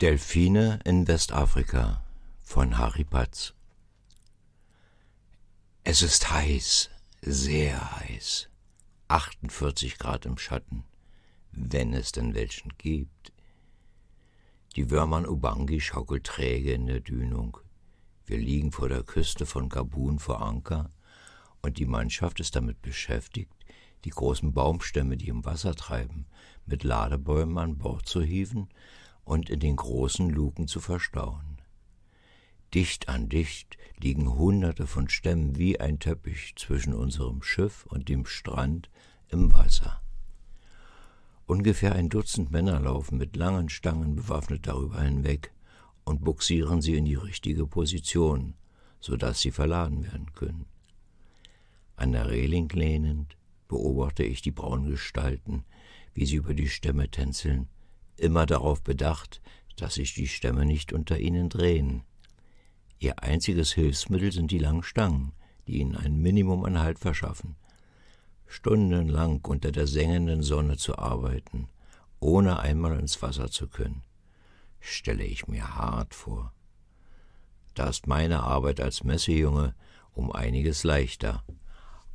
Delfine in Westafrika von Harry Patz Es ist heiß, sehr heiß. 48 Grad im Schatten, wenn es denn welchen gibt. Die Wörmann Ubangi schaukelt träge in der Dünung. Wir liegen vor der Küste von Gabun vor Anker und die Mannschaft ist damit beschäftigt, die großen Baumstämme, die im Wasser treiben, mit Ladebäumen an Bord zu hieven und in den großen Luken zu verstauen. Dicht an dicht liegen Hunderte von Stämmen wie ein Teppich zwischen unserem Schiff und dem Strand im Wasser. Ungefähr ein Dutzend Männer laufen mit langen Stangen bewaffnet darüber hinweg und buxieren sie in die richtige Position, so dass sie verladen werden können. An der Reling lehnend beobachte ich die braunen Gestalten, wie sie über die Stämme tänzeln immer darauf bedacht, dass sich die Stämme nicht unter ihnen drehen. Ihr einziges Hilfsmittel sind die langen Stangen, die ihnen ein Minimum an Halt verschaffen. Stundenlang unter der sengenden Sonne zu arbeiten, ohne einmal ins Wasser zu können, stelle ich mir hart vor. Da ist meine Arbeit als Messejunge um einiges leichter,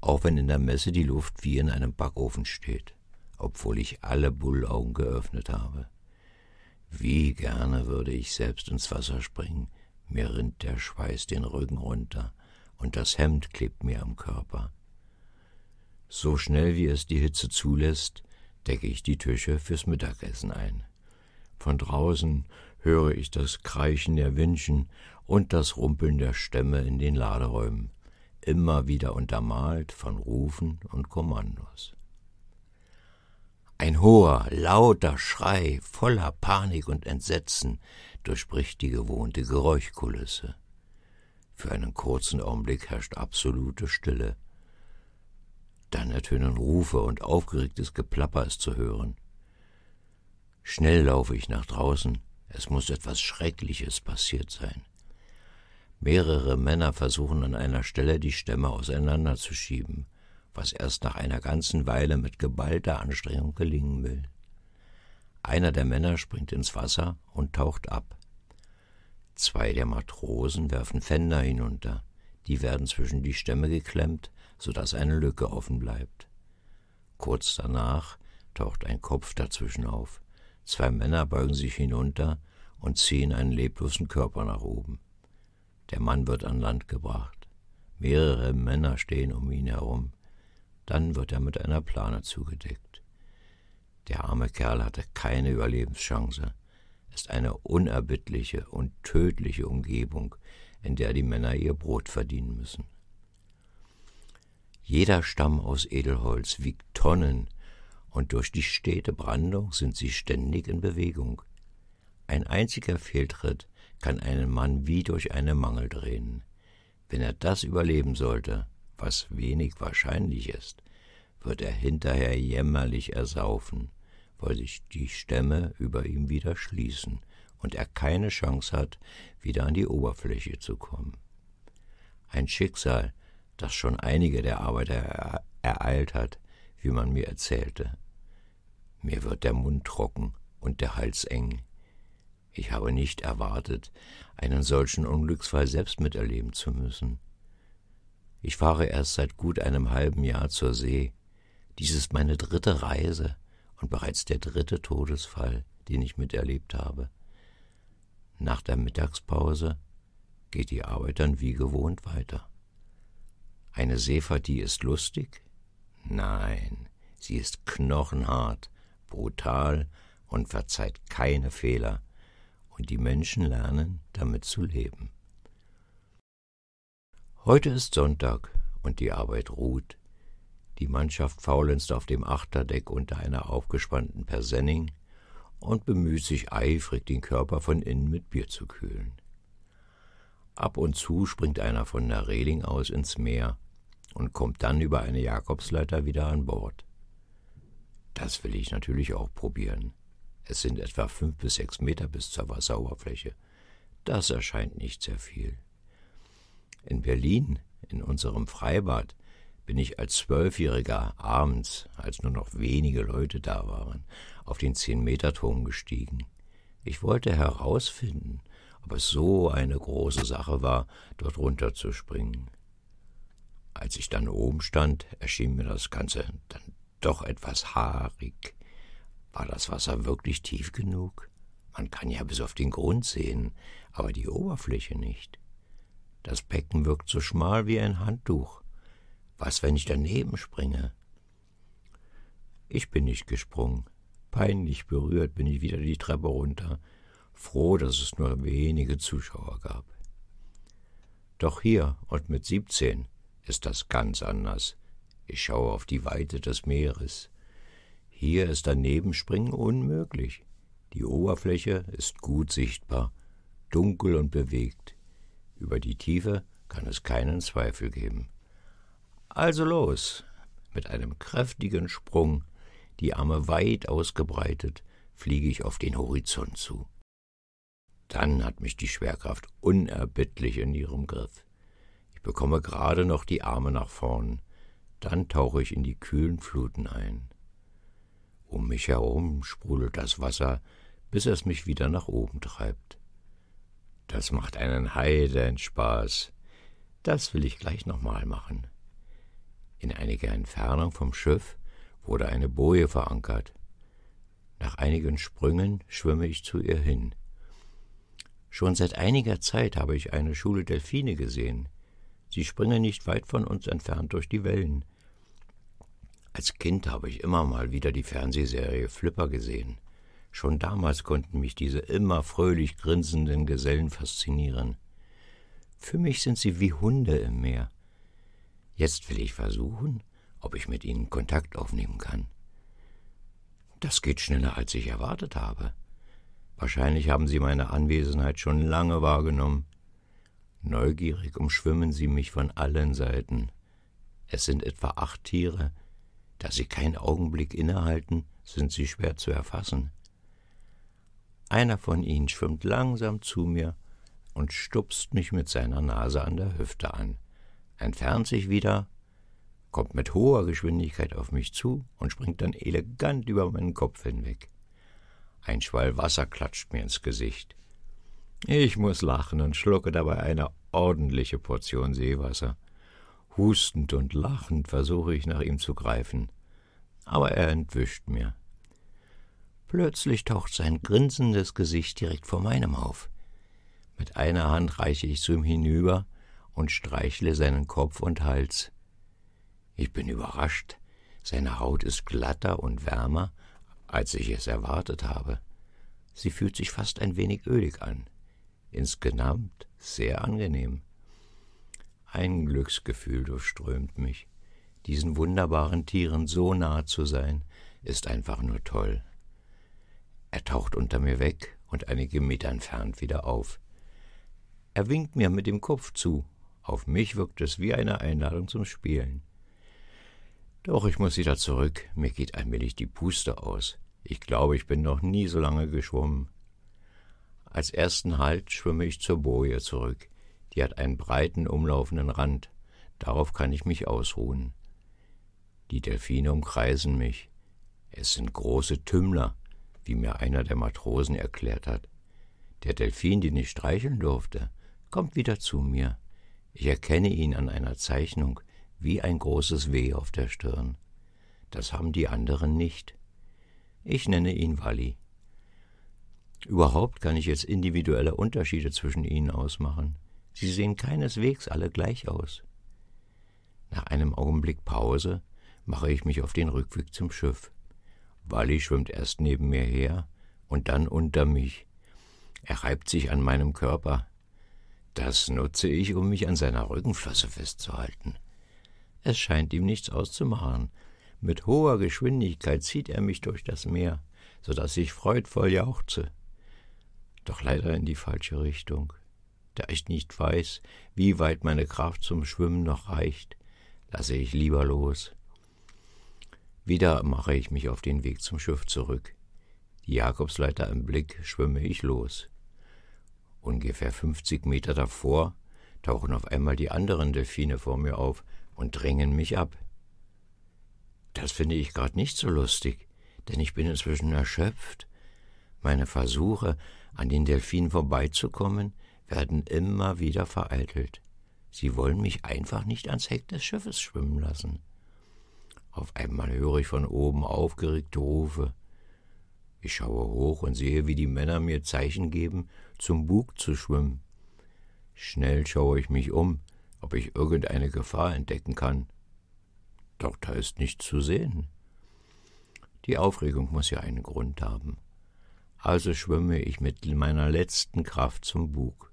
auch wenn in der Messe die Luft wie in einem Backofen steht, obwohl ich alle Bullaugen geöffnet habe. Wie gerne würde ich selbst ins Wasser springen, mir rinnt der Schweiß den Rücken runter, und das Hemd klebt mir am Körper. So schnell wie es die Hitze zulässt, decke ich die Tische fürs Mittagessen ein. Von draußen höre ich das Kreischen der Winchen und das Rumpeln der Stämme in den Laderäumen, immer wieder untermalt von Rufen und Kommandos. Ein hoher, lauter Schrei voller Panik und Entsetzen durchbricht die gewohnte Geräuschkulisse. Für einen kurzen Augenblick herrscht absolute Stille. Dann ertönen Rufe und aufgeregtes Geplapper ist zu hören. Schnell laufe ich nach draußen, es muss etwas Schreckliches passiert sein. Mehrere Männer versuchen an einer Stelle die Stämme auseinanderzuschieben was erst nach einer ganzen Weile mit geballter Anstrengung gelingen will. Einer der Männer springt ins Wasser und taucht ab. Zwei der Matrosen werfen Fender hinunter, die werden zwischen die Stämme geklemmt, so dass eine Lücke offen bleibt. Kurz danach taucht ein Kopf dazwischen auf. Zwei Männer beugen sich hinunter und ziehen einen leblosen Körper nach oben. Der Mann wird an Land gebracht. Mehrere Männer stehen um ihn herum. Dann wird er mit einer Plane zugedeckt. Der arme Kerl hatte keine Überlebenschance. Es ist eine unerbittliche und tödliche Umgebung, in der die Männer ihr Brot verdienen müssen. Jeder Stamm aus Edelholz wiegt Tonnen, und durch die stete Brandung sind sie ständig in Bewegung. Ein einziger Fehltritt kann einen Mann wie durch eine Mangel drehen. Wenn er das überleben sollte, was wenig wahrscheinlich ist, wird er hinterher jämmerlich ersaufen, weil sich die Stämme über ihm wieder schließen und er keine Chance hat, wieder an die Oberfläche zu kommen. Ein Schicksal, das schon einige der Arbeiter ereilt hat, wie man mir erzählte. Mir wird der Mund trocken und der Hals eng. Ich habe nicht erwartet, einen solchen Unglücksfall selbst miterleben zu müssen. Ich fahre erst seit gut einem halben Jahr zur See. Dies ist meine dritte Reise und bereits der dritte Todesfall, den ich miterlebt habe. Nach der Mittagspause geht die Arbeit dann wie gewohnt weiter. Eine Seepartie ist lustig? Nein, sie ist knochenhart, brutal und verzeiht keine Fehler, und die Menschen lernen, damit zu leben. Heute ist Sonntag und die Arbeit ruht. Die Mannschaft faulenzt auf dem Achterdeck unter einer aufgespannten Persenning und bemüht sich eifrig, den Körper von innen mit Bier zu kühlen. Ab und zu springt einer von der Reling aus ins Meer und kommt dann über eine Jakobsleiter wieder an Bord. Das will ich natürlich auch probieren. Es sind etwa fünf bis sechs Meter bis zur Wasseroberfläche. Das erscheint nicht sehr viel. In Berlin, in unserem Freibad, bin ich als Zwölfjähriger abends, als nur noch wenige Leute da waren, auf den Zehn-Meter-Turm gestiegen. Ich wollte herausfinden, ob es so eine große Sache war, dort runterzuspringen. Als ich dann oben stand, erschien mir das Ganze dann doch etwas haarig. War das Wasser wirklich tief genug? Man kann ja bis auf den Grund sehen, aber die Oberfläche nicht. Das Becken wirkt so schmal wie ein Handtuch. Was, wenn ich daneben springe? Ich bin nicht gesprungen. Peinlich berührt bin ich wieder die Treppe runter, froh, dass es nur wenige Zuschauer gab. Doch hier und mit siebzehn ist das ganz anders. Ich schaue auf die Weite des Meeres. Hier ist daneben Springen unmöglich. Die Oberfläche ist gut sichtbar, dunkel und bewegt. Über die Tiefe kann es keinen Zweifel geben. Also los! Mit einem kräftigen Sprung, die Arme weit ausgebreitet, fliege ich auf den Horizont zu. Dann hat mich die Schwerkraft unerbittlich in ihrem Griff. Ich bekomme gerade noch die Arme nach vorn, dann tauche ich in die kühlen Fluten ein. Um mich herum sprudelt das Wasser, bis es mich wieder nach oben treibt. Das macht einen heiden Spaß. Das will ich gleich nochmal machen. In einiger Entfernung vom Schiff wurde eine Boje verankert. Nach einigen Sprüngen schwimme ich zu ihr hin. Schon seit einiger Zeit habe ich eine Schule Delfine gesehen. Sie springen nicht weit von uns entfernt durch die Wellen. Als Kind habe ich immer mal wieder die Fernsehserie Flipper gesehen. Schon damals konnten mich diese immer fröhlich grinsenden Gesellen faszinieren. Für mich sind sie wie Hunde im Meer. Jetzt will ich versuchen, ob ich mit ihnen Kontakt aufnehmen kann. Das geht schneller, als ich erwartet habe. Wahrscheinlich haben sie meine Anwesenheit schon lange wahrgenommen. Neugierig umschwimmen sie mich von allen Seiten. Es sind etwa acht Tiere, da sie keinen Augenblick innehalten, sind sie schwer zu erfassen. Einer von ihnen schwimmt langsam zu mir und stupst mich mit seiner Nase an der Hüfte an, entfernt sich wieder, kommt mit hoher Geschwindigkeit auf mich zu und springt dann elegant über meinen Kopf hinweg. Ein Schwall Wasser klatscht mir ins Gesicht. Ich muss lachen und schlucke dabei eine ordentliche Portion Seewasser. Hustend und lachend versuche ich nach ihm zu greifen, aber er entwischt mir. Plötzlich taucht sein grinsendes Gesicht direkt vor meinem auf. Mit einer Hand reiche ich zu ihm hinüber und streichle seinen Kopf und Hals. Ich bin überrascht, seine Haut ist glatter und wärmer, als ich es erwartet habe. Sie fühlt sich fast ein wenig ölig an. Insgesamt sehr angenehm. Ein Glücksgefühl durchströmt mich. Diesen wunderbaren Tieren so nah zu sein, ist einfach nur toll. Er taucht unter mir weg und einige Meter entfernt wieder auf. Er winkt mir mit dem Kopf zu. Auf mich wirkt es wie eine Einladung zum Spielen. Doch ich muss wieder zurück. Mir geht allmählich die Puste aus. Ich glaube, ich bin noch nie so lange geschwommen. Als ersten Halt schwimme ich zur Boje zurück. Die hat einen breiten, umlaufenden Rand. Darauf kann ich mich ausruhen. Die Delfine umkreisen mich. Es sind große Tümmler, wie mir einer der Matrosen erklärt hat. Der Delfin, den ich streicheln durfte, kommt wieder zu mir. Ich erkenne ihn an einer Zeichnung, wie ein großes W auf der Stirn. Das haben die anderen nicht. Ich nenne ihn Walli. Überhaupt kann ich jetzt individuelle Unterschiede zwischen ihnen ausmachen. Sie sehen keineswegs alle gleich aus. Nach einem Augenblick Pause mache ich mich auf den Rückweg zum Schiff. Wally schwimmt erst neben mir her und dann unter mich. Er reibt sich an meinem Körper. Das nutze ich, um mich an seiner Rückenflosse festzuhalten. Es scheint ihm nichts auszumachen. Mit hoher Geschwindigkeit zieht er mich durch das Meer, so dass ich freudvoll jauchze. Doch leider in die falsche Richtung. Da ich nicht weiß, wie weit meine Kraft zum Schwimmen noch reicht, lasse ich lieber los. Wieder mache ich mich auf den Weg zum Schiff zurück. Die Jakobsleiter im Blick schwimme ich los. Ungefähr fünfzig Meter davor tauchen auf einmal die anderen Delfine vor mir auf und drängen mich ab. Das finde ich gerade nicht so lustig, denn ich bin inzwischen erschöpft. Meine Versuche, an den Delfinen vorbeizukommen, werden immer wieder vereitelt. Sie wollen mich einfach nicht ans Heck des Schiffes schwimmen lassen. Auf einmal höre ich von oben aufgeregte Rufe. Ich schaue hoch und sehe, wie die Männer mir Zeichen geben, zum Bug zu schwimmen. Schnell schaue ich mich um, ob ich irgendeine Gefahr entdecken kann. Doch da ist nichts zu sehen. Die Aufregung muss ja einen Grund haben. Also schwimme ich mit meiner letzten Kraft zum Bug.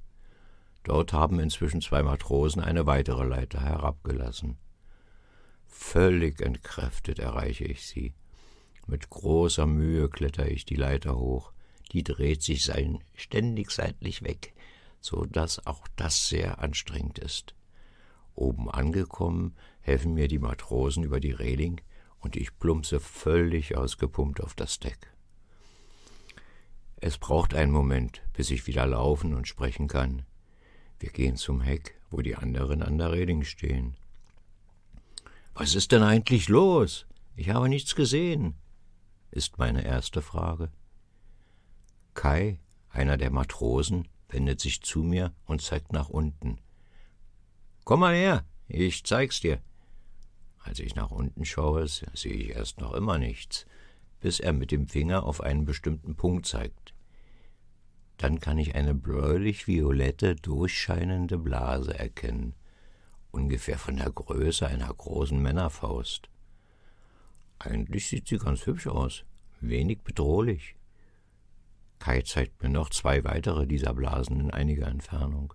Dort haben inzwischen zwei Matrosen eine weitere Leiter herabgelassen. Völlig entkräftet erreiche ich sie. Mit großer Mühe kletter ich die Leiter hoch. Die dreht sich sein ständig seitlich weg, so dass auch das sehr anstrengend ist. Oben angekommen, helfen mir die Matrosen über die Reling und ich plumpse völlig ausgepumpt auf das Deck. Es braucht einen Moment, bis ich wieder laufen und sprechen kann. Wir gehen zum Heck, wo die anderen an der Reling stehen. Was ist denn eigentlich los? Ich habe nichts gesehen, ist meine erste Frage. Kai, einer der Matrosen, wendet sich zu mir und zeigt nach unten. Komm mal her, ich zeig's dir. Als ich nach unten schaue, sehe ich erst noch immer nichts, bis er mit dem Finger auf einen bestimmten Punkt zeigt. Dann kann ich eine bläulich-violette, durchscheinende Blase erkennen, ungefähr von der Größe einer großen Männerfaust. Eigentlich sieht sie ganz hübsch aus, wenig bedrohlich. Kai zeigt mir noch zwei weitere dieser Blasen in einiger Entfernung.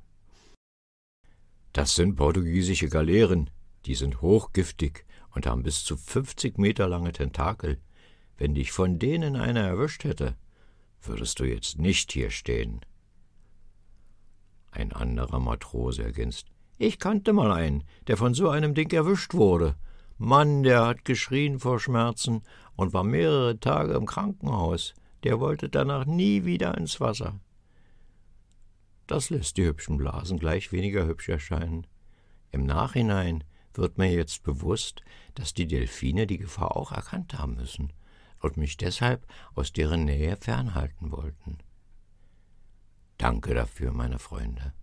Das sind portugiesische Galeeren, die sind hochgiftig und haben bis zu fünfzig Meter lange Tentakel. Wenn dich von denen einer erwischt hätte, würdest du jetzt nicht hier stehen. Ein anderer Matrose ergänzt. Ich kannte mal einen, der von so einem Ding erwischt wurde. Mann, der hat geschrien vor Schmerzen und war mehrere Tage im Krankenhaus. Der wollte danach nie wieder ins Wasser. Das lässt die hübschen Blasen gleich weniger hübsch erscheinen. Im Nachhinein wird mir jetzt bewusst, dass die Delfine die Gefahr auch erkannt haben müssen und mich deshalb aus deren Nähe fernhalten wollten. Danke dafür, meine Freunde.